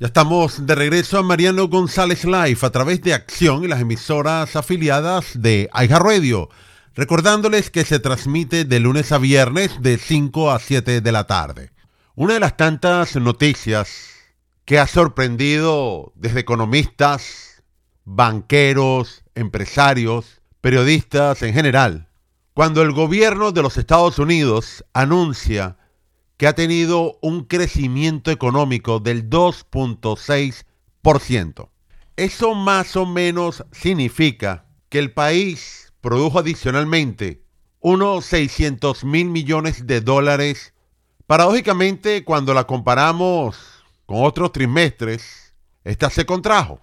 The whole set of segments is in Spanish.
Ya estamos de regreso a Mariano González Live a través de Acción y las emisoras afiliadas de Aiga Radio. Recordándoles que se transmite de lunes a viernes de 5 a 7 de la tarde. Una de las tantas noticias que ha sorprendido desde economistas, banqueros, empresarios, periodistas en general, cuando el gobierno de los Estados Unidos anuncia que ha tenido un crecimiento económico del 2.6%. Eso más o menos significa que el país produjo adicionalmente unos 600 mil millones de dólares. Paradójicamente, cuando la comparamos con otros trimestres, esta se contrajo.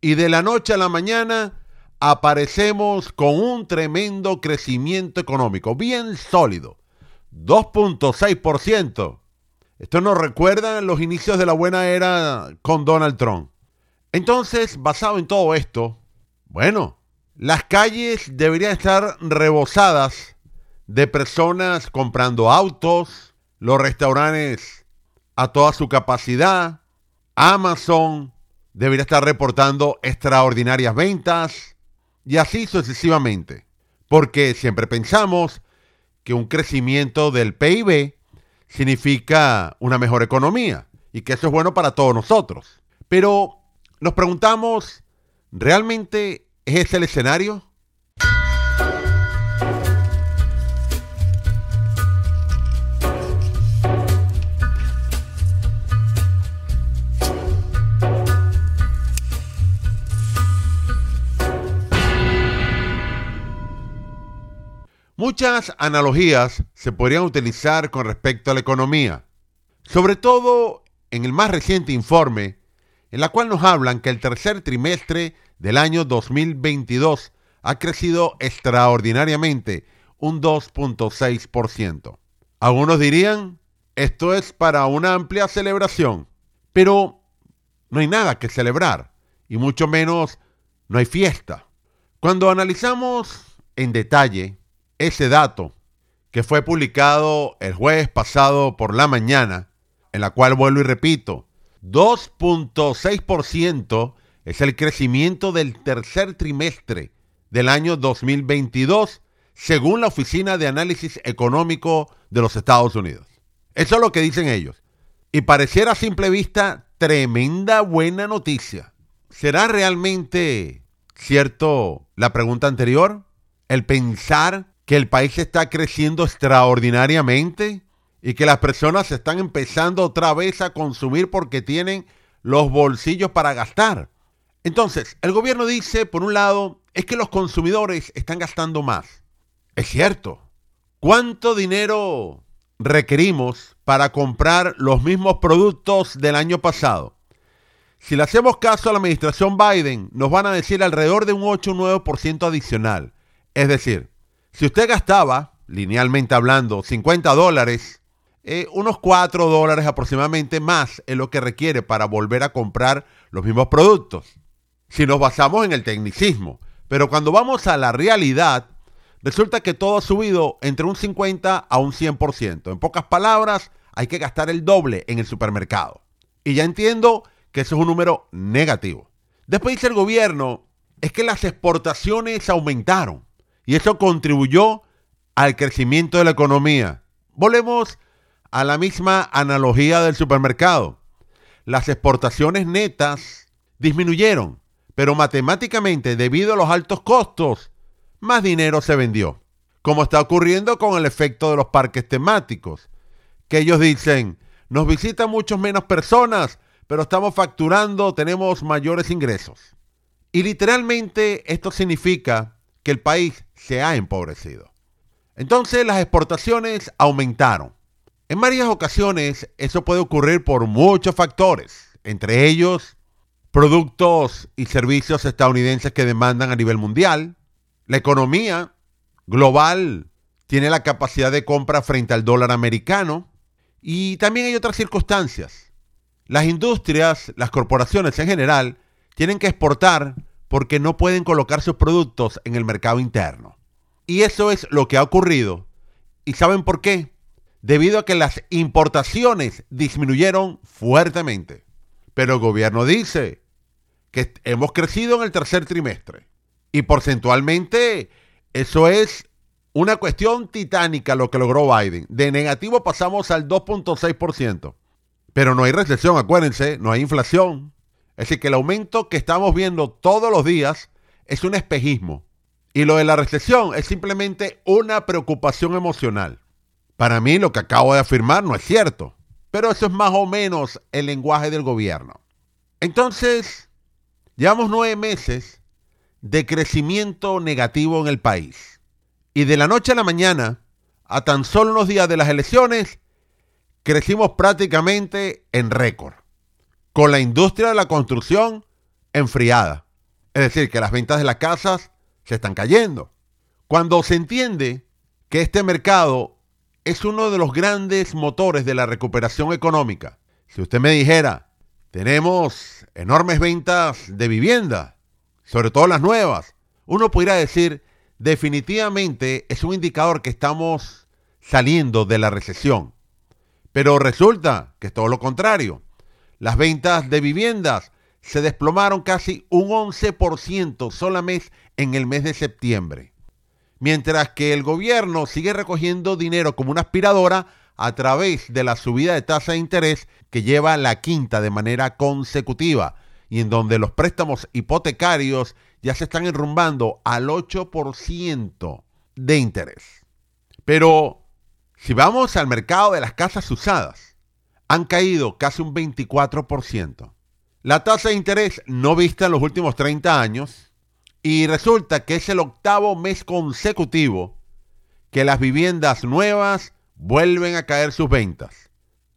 Y de la noche a la mañana aparecemos con un tremendo crecimiento económico, bien sólido 2.6%. Esto nos recuerda los inicios de la buena era con Donald Trump. Entonces, basado en todo esto, bueno, las calles deberían estar rebosadas de personas comprando autos, los restaurantes a toda su capacidad, Amazon debería estar reportando extraordinarias ventas y así sucesivamente. Porque siempre pensamos que un crecimiento del PIB significa una mejor economía y que eso es bueno para todos nosotros. Pero nos preguntamos, ¿realmente es ese el escenario? Muchas analogías se podrían utilizar con respecto a la economía, sobre todo en el más reciente informe, en la cual nos hablan que el tercer trimestre del año 2022 ha crecido extraordinariamente un 2.6%. Algunos dirían, esto es para una amplia celebración, pero no hay nada que celebrar, y mucho menos no hay fiesta. Cuando analizamos en detalle ese dato que fue publicado el jueves pasado por la mañana, en la cual vuelvo y repito, 2.6% es el crecimiento del tercer trimestre del año 2022, según la Oficina de Análisis Económico de los Estados Unidos. Eso es lo que dicen ellos. Y pareciera a simple vista tremenda buena noticia. ¿Será realmente cierto la pregunta anterior? El pensar que el país está creciendo extraordinariamente y que las personas están empezando otra vez a consumir porque tienen los bolsillos para gastar. Entonces, el gobierno dice, por un lado, es que los consumidores están gastando más. Es cierto. ¿Cuánto dinero requerimos para comprar los mismos productos del año pasado? Si le hacemos caso a la administración Biden, nos van a decir alrededor de un 8 o 9% adicional. Es decir, si usted gastaba, linealmente hablando, 50 dólares, eh, unos 4 dólares aproximadamente más es lo que requiere para volver a comprar los mismos productos. Si nos basamos en el tecnicismo. Pero cuando vamos a la realidad, resulta que todo ha subido entre un 50 a un 100%. En pocas palabras, hay que gastar el doble en el supermercado. Y ya entiendo que eso es un número negativo. Después dice el gobierno, es que las exportaciones aumentaron y eso contribuyó al crecimiento de la economía. Volvemos a la misma analogía del supermercado. Las exportaciones netas disminuyeron, pero matemáticamente, debido a los altos costos, más dinero se vendió. Como está ocurriendo con el efecto de los parques temáticos, que ellos dicen, nos visitan muchos menos personas, pero estamos facturando, tenemos mayores ingresos. Y literalmente esto significa que el país se ha empobrecido. Entonces las exportaciones aumentaron. En varias ocasiones eso puede ocurrir por muchos factores, entre ellos productos y servicios estadounidenses que demandan a nivel mundial, la economía global tiene la capacidad de compra frente al dólar americano y también hay otras circunstancias. Las industrias, las corporaciones en general, tienen que exportar porque no pueden colocar sus productos en el mercado interno. Y eso es lo que ha ocurrido. ¿Y saben por qué? Debido a que las importaciones disminuyeron fuertemente. Pero el gobierno dice que hemos crecido en el tercer trimestre. Y porcentualmente eso es una cuestión titánica lo que logró Biden. De negativo pasamos al 2.6%. Pero no hay recesión, acuérdense, no hay inflación. Es decir, que el aumento que estamos viendo todos los días es un espejismo. Y lo de la recesión es simplemente una preocupación emocional. Para mí lo que acabo de afirmar no es cierto, pero eso es más o menos el lenguaje del gobierno. Entonces, llevamos nueve meses de crecimiento negativo en el país. Y de la noche a la mañana, a tan solo unos días de las elecciones, crecimos prácticamente en récord, con la industria de la construcción enfriada. Es decir, que las ventas de las casas se están cayendo. Cuando se entiende que este mercado es uno de los grandes motores de la recuperación económica, si usted me dijera, tenemos enormes ventas de vivienda, sobre todo las nuevas, uno podría decir, definitivamente es un indicador que estamos saliendo de la recesión. Pero resulta que es todo lo contrario. Las ventas de viviendas se desplomaron casi un 11% solamente en el mes de septiembre. Mientras que el gobierno sigue recogiendo dinero como una aspiradora a través de la subida de tasa de interés que lleva la quinta de manera consecutiva y en donde los préstamos hipotecarios ya se están enrumbando al 8% de interés. Pero si vamos al mercado de las casas usadas, han caído casi un 24%. La tasa de interés no vista en los últimos 30 años y resulta que es el octavo mes consecutivo que las viviendas nuevas vuelven a caer sus ventas.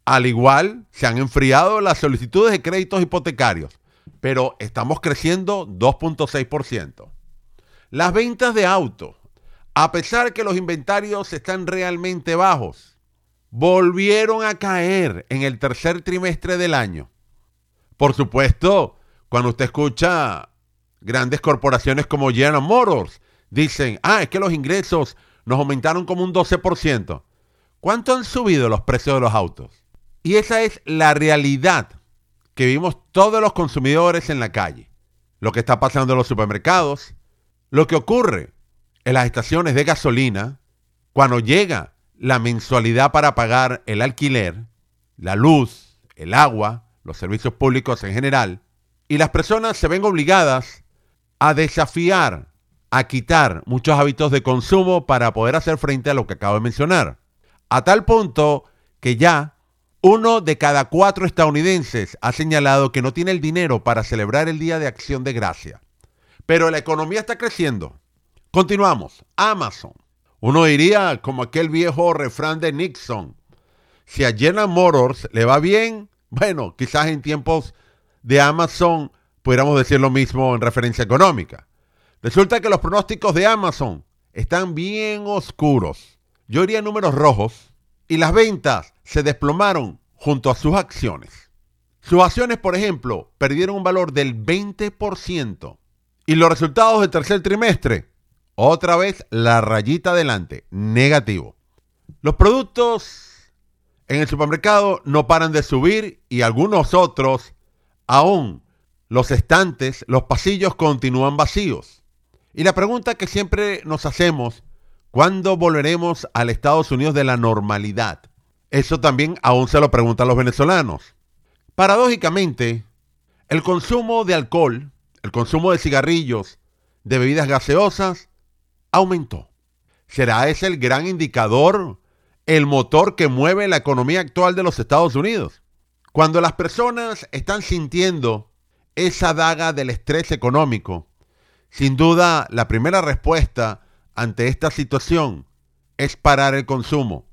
Al igual, se han enfriado las solicitudes de créditos hipotecarios, pero estamos creciendo 2.6%. Las ventas de autos, a pesar que los inventarios están realmente bajos, volvieron a caer en el tercer trimestre del año. Por supuesto, cuando usted escucha grandes corporaciones como General Motors, dicen, ah, es que los ingresos nos aumentaron como un 12%. ¿Cuánto han subido los precios de los autos? Y esa es la realidad que vimos todos los consumidores en la calle. Lo que está pasando en los supermercados, lo que ocurre en las estaciones de gasolina, cuando llega la mensualidad para pagar el alquiler, la luz, el agua, los servicios públicos en general, y las personas se ven obligadas a desafiar, a quitar muchos hábitos de consumo para poder hacer frente a lo que acabo de mencionar. A tal punto que ya uno de cada cuatro estadounidenses ha señalado que no tiene el dinero para celebrar el Día de Acción de Gracia. Pero la economía está creciendo. Continuamos. Amazon. Uno diría como aquel viejo refrán de Nixon. Si a General Motors le va bien, bueno, quizás en tiempos de Amazon pudiéramos decir lo mismo en referencia económica. Resulta que los pronósticos de Amazon están bien oscuros. Yo iría números rojos y las ventas se desplomaron junto a sus acciones. Sus acciones, por ejemplo, perdieron un valor del 20%. Y los resultados del tercer trimestre, otra vez la rayita adelante, negativo. Los productos en el supermercado no paran de subir y algunos otros, aún los estantes, los pasillos continúan vacíos. Y la pregunta que siempre nos hacemos, ¿cuándo volveremos al Estados Unidos de la normalidad? Eso también aún se lo preguntan los venezolanos. Paradójicamente, el consumo de alcohol, el consumo de cigarrillos, de bebidas gaseosas, aumentó. ¿Será ese el gran indicador el motor que mueve la economía actual de los Estados Unidos. Cuando las personas están sintiendo esa daga del estrés económico, sin duda la primera respuesta ante esta situación es parar el consumo,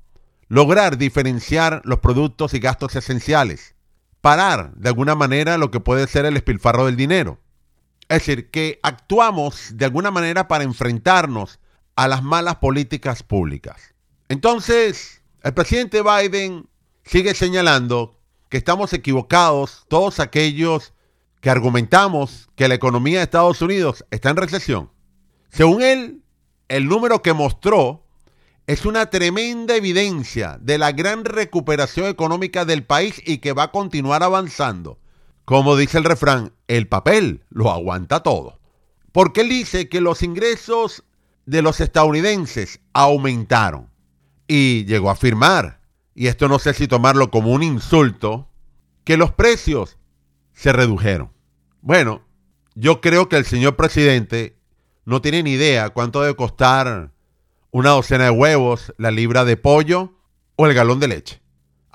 lograr diferenciar los productos y gastos esenciales, parar de alguna manera lo que puede ser el espilfarro del dinero. Es decir, que actuamos de alguna manera para enfrentarnos a las malas políticas públicas. Entonces, el presidente Biden sigue señalando que estamos equivocados todos aquellos que argumentamos que la economía de Estados Unidos está en recesión. Según él, el número que mostró es una tremenda evidencia de la gran recuperación económica del país y que va a continuar avanzando. Como dice el refrán, el papel lo aguanta todo. Porque él dice que los ingresos de los estadounidenses aumentaron. Y llegó a afirmar, y esto no sé si tomarlo como un insulto, que los precios se redujeron. Bueno, yo creo que el señor presidente no tiene ni idea cuánto debe costar una docena de huevos, la libra de pollo o el galón de leche.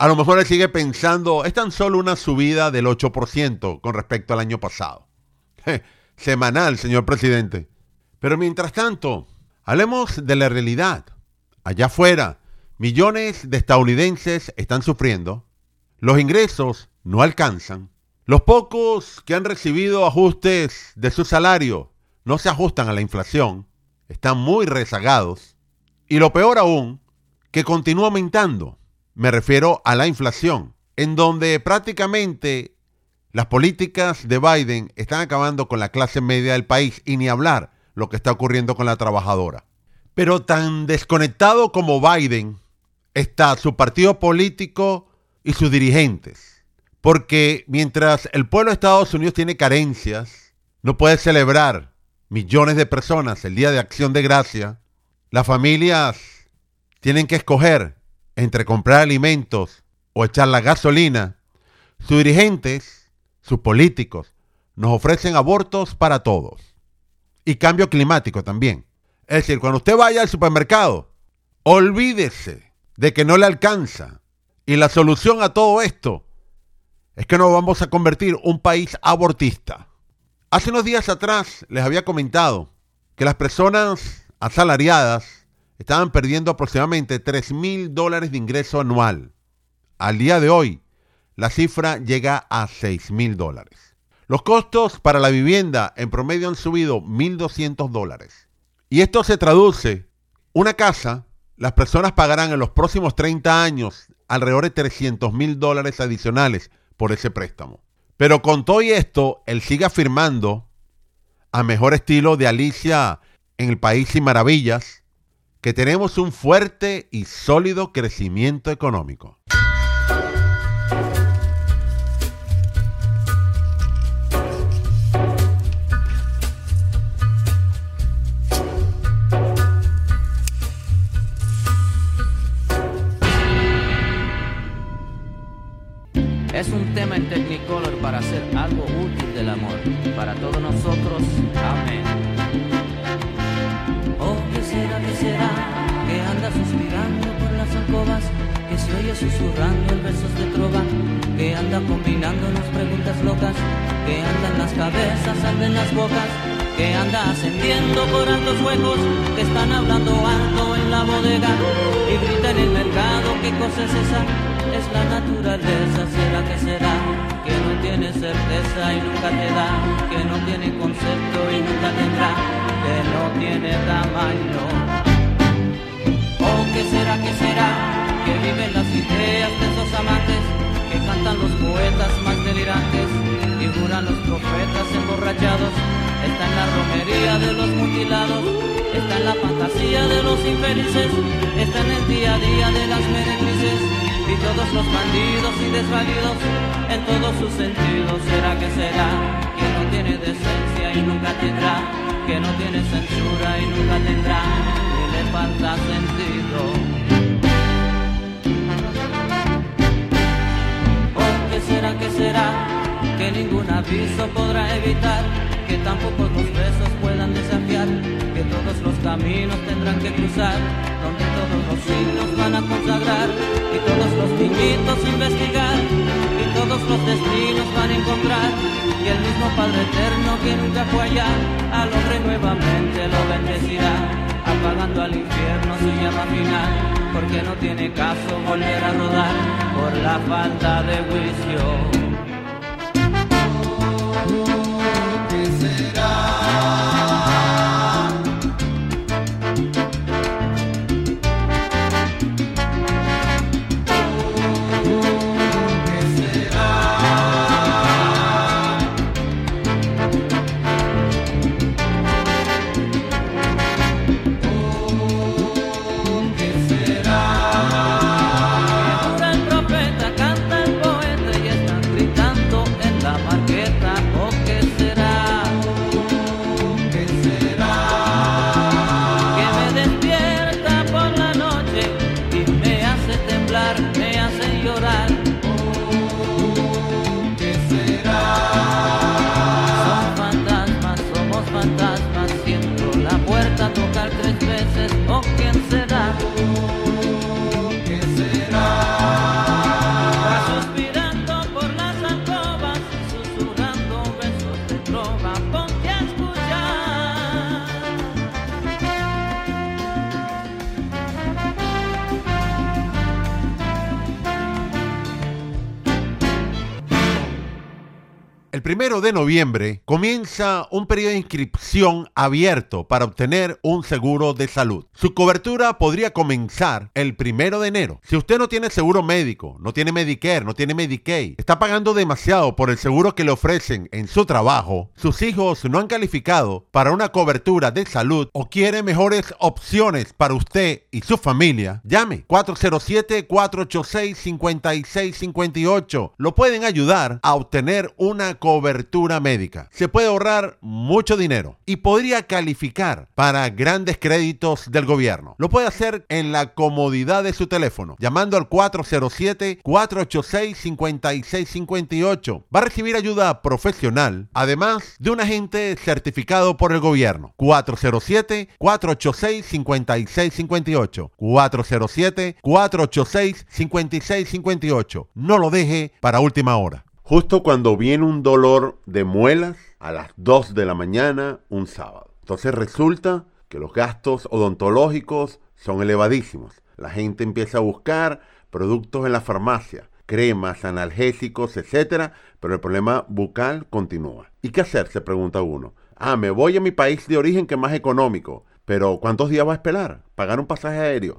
A lo mejor él sigue pensando, es tan solo una subida del 8% con respecto al año pasado. Semanal, señor presidente. Pero mientras tanto, hablemos de la realidad. Allá afuera, millones de estadounidenses están sufriendo. Los ingresos no alcanzan. Los pocos que han recibido ajustes de su salario no se ajustan a la inflación. Están muy rezagados. Y lo peor aún, que continúa aumentando. Me refiero a la inflación, en donde prácticamente las políticas de Biden están acabando con la clase media del país y ni hablar lo que está ocurriendo con la trabajadora. Pero tan desconectado como Biden está su partido político y sus dirigentes. Porque mientras el pueblo de Estados Unidos tiene carencias, no puede celebrar millones de personas el Día de Acción de Gracia, las familias tienen que escoger entre comprar alimentos o echar la gasolina, sus dirigentes, sus políticos, nos ofrecen abortos para todos. Y cambio climático también. Es decir, cuando usted vaya al supermercado, olvídese de que no le alcanza. Y la solución a todo esto es que nos vamos a convertir un país abortista. Hace unos días atrás les había comentado que las personas asalariadas estaban perdiendo aproximadamente 3 mil dólares de ingreso anual. Al día de hoy, la cifra llega a 6 mil dólares. Los costos para la vivienda en promedio han subido 1.200 dólares. Y esto se traduce, una casa, las personas pagarán en los próximos 30 años alrededor de 300 mil dólares adicionales por ese préstamo. Pero con todo y esto, él sigue afirmando, a mejor estilo de Alicia en el País Sin Maravillas, que tenemos un fuerte y sólido crecimiento económico. Es un tema en Technicolor para hacer algo útil del amor. Para todos nosotros, amén. Que anda suspirando por las alcobas, que se oye susurrando en versos de trova, que anda combinándonos preguntas locas, que anda en las cabezas, anda en las bocas, que anda ascendiendo por altos huecos, que están hablando alto en la bodega y grita en el mercado, ¿qué cosa es esa? Es la naturaleza, será que será, que no tiene certeza y nunca te da, que no tiene concepto y nunca que no tiene tamaño. ¿Qué será, qué será? Que viven las ideas de esos amantes, que cantan los poetas más delirantes y juran los profetas emborrachados. Está en la romería de los mutilados, está en la fantasía de los infelices, está en el día a día de las meretrices y todos los bandidos y desvalidos en todos sus sentidos. ¿Será que será? Que no tiene decencia y nunca tendrá, que no tiene censura y nunca tendrá falta sentido. ¿O qué será, qué será? Que ningún aviso podrá evitar, que tampoco los besos puedan desafiar, que todos los caminos tendrán que cruzar, donde todos los signos van a consagrar, y todos los niñitos investigar, todos los destinos van a encontrar, y el mismo Padre Eterno que nunca fue allá, al hombre nuevamente lo bendecirá apagando al infierno su llama final, porque no tiene caso volver a rodar por la falta de juicio. Primero de noviembre comienza un periodo de inscripción abierto para obtener un seguro de salud. Su cobertura podría comenzar el primero de enero. Si usted no tiene seguro médico, no tiene Medicare, no tiene Medicaid, está pagando demasiado por el seguro que le ofrecen en su trabajo, sus hijos no han calificado para una cobertura de salud o quiere mejores opciones para usted y su familia, llame 407-486-5658. Lo pueden ayudar a obtener una cobertura médica. Se puede ahorrar mucho dinero y podría calificar para grandes créditos del gobierno. Lo puede hacer en la comodidad de su teléfono, llamando al 407-486-5658. Va a recibir ayuda profesional, además de un agente certificado por el gobierno. 407-486-5658. 407-486-5658. No lo deje para última hora. Justo cuando viene un dolor de muelas a las 2 de la mañana un sábado. Entonces resulta que los gastos odontológicos son elevadísimos. La gente empieza a buscar productos en la farmacia, cremas, analgésicos, etcétera, pero el problema bucal continúa. ¿Y qué hacer? Se pregunta uno. Ah, me voy a mi país de origen que es más económico, pero ¿cuántos días va a esperar? Pagar un pasaje aéreo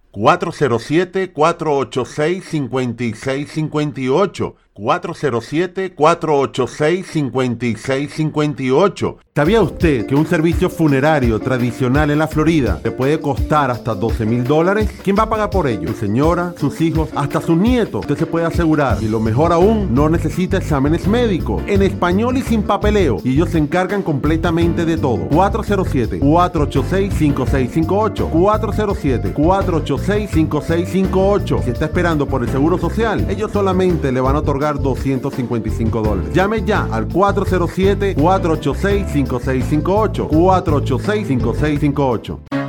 407-486-5658. 407-486-5658. ¿Sabía usted que un servicio funerario tradicional en la Florida le puede costar hasta 12 mil dólares? ¿Quién va a pagar por ello? Su señora, sus hijos, hasta sus nietos. Usted se puede asegurar. Y lo mejor aún, no necesita exámenes médicos. En español y sin papeleo. Y ellos se encargan completamente de todo. 407-486-5658. 407-486-5658. Si está esperando por el seguro social, ellos solamente le van a otorgar 255 dólares. Llame ya al 407-486-5658. 486-5658.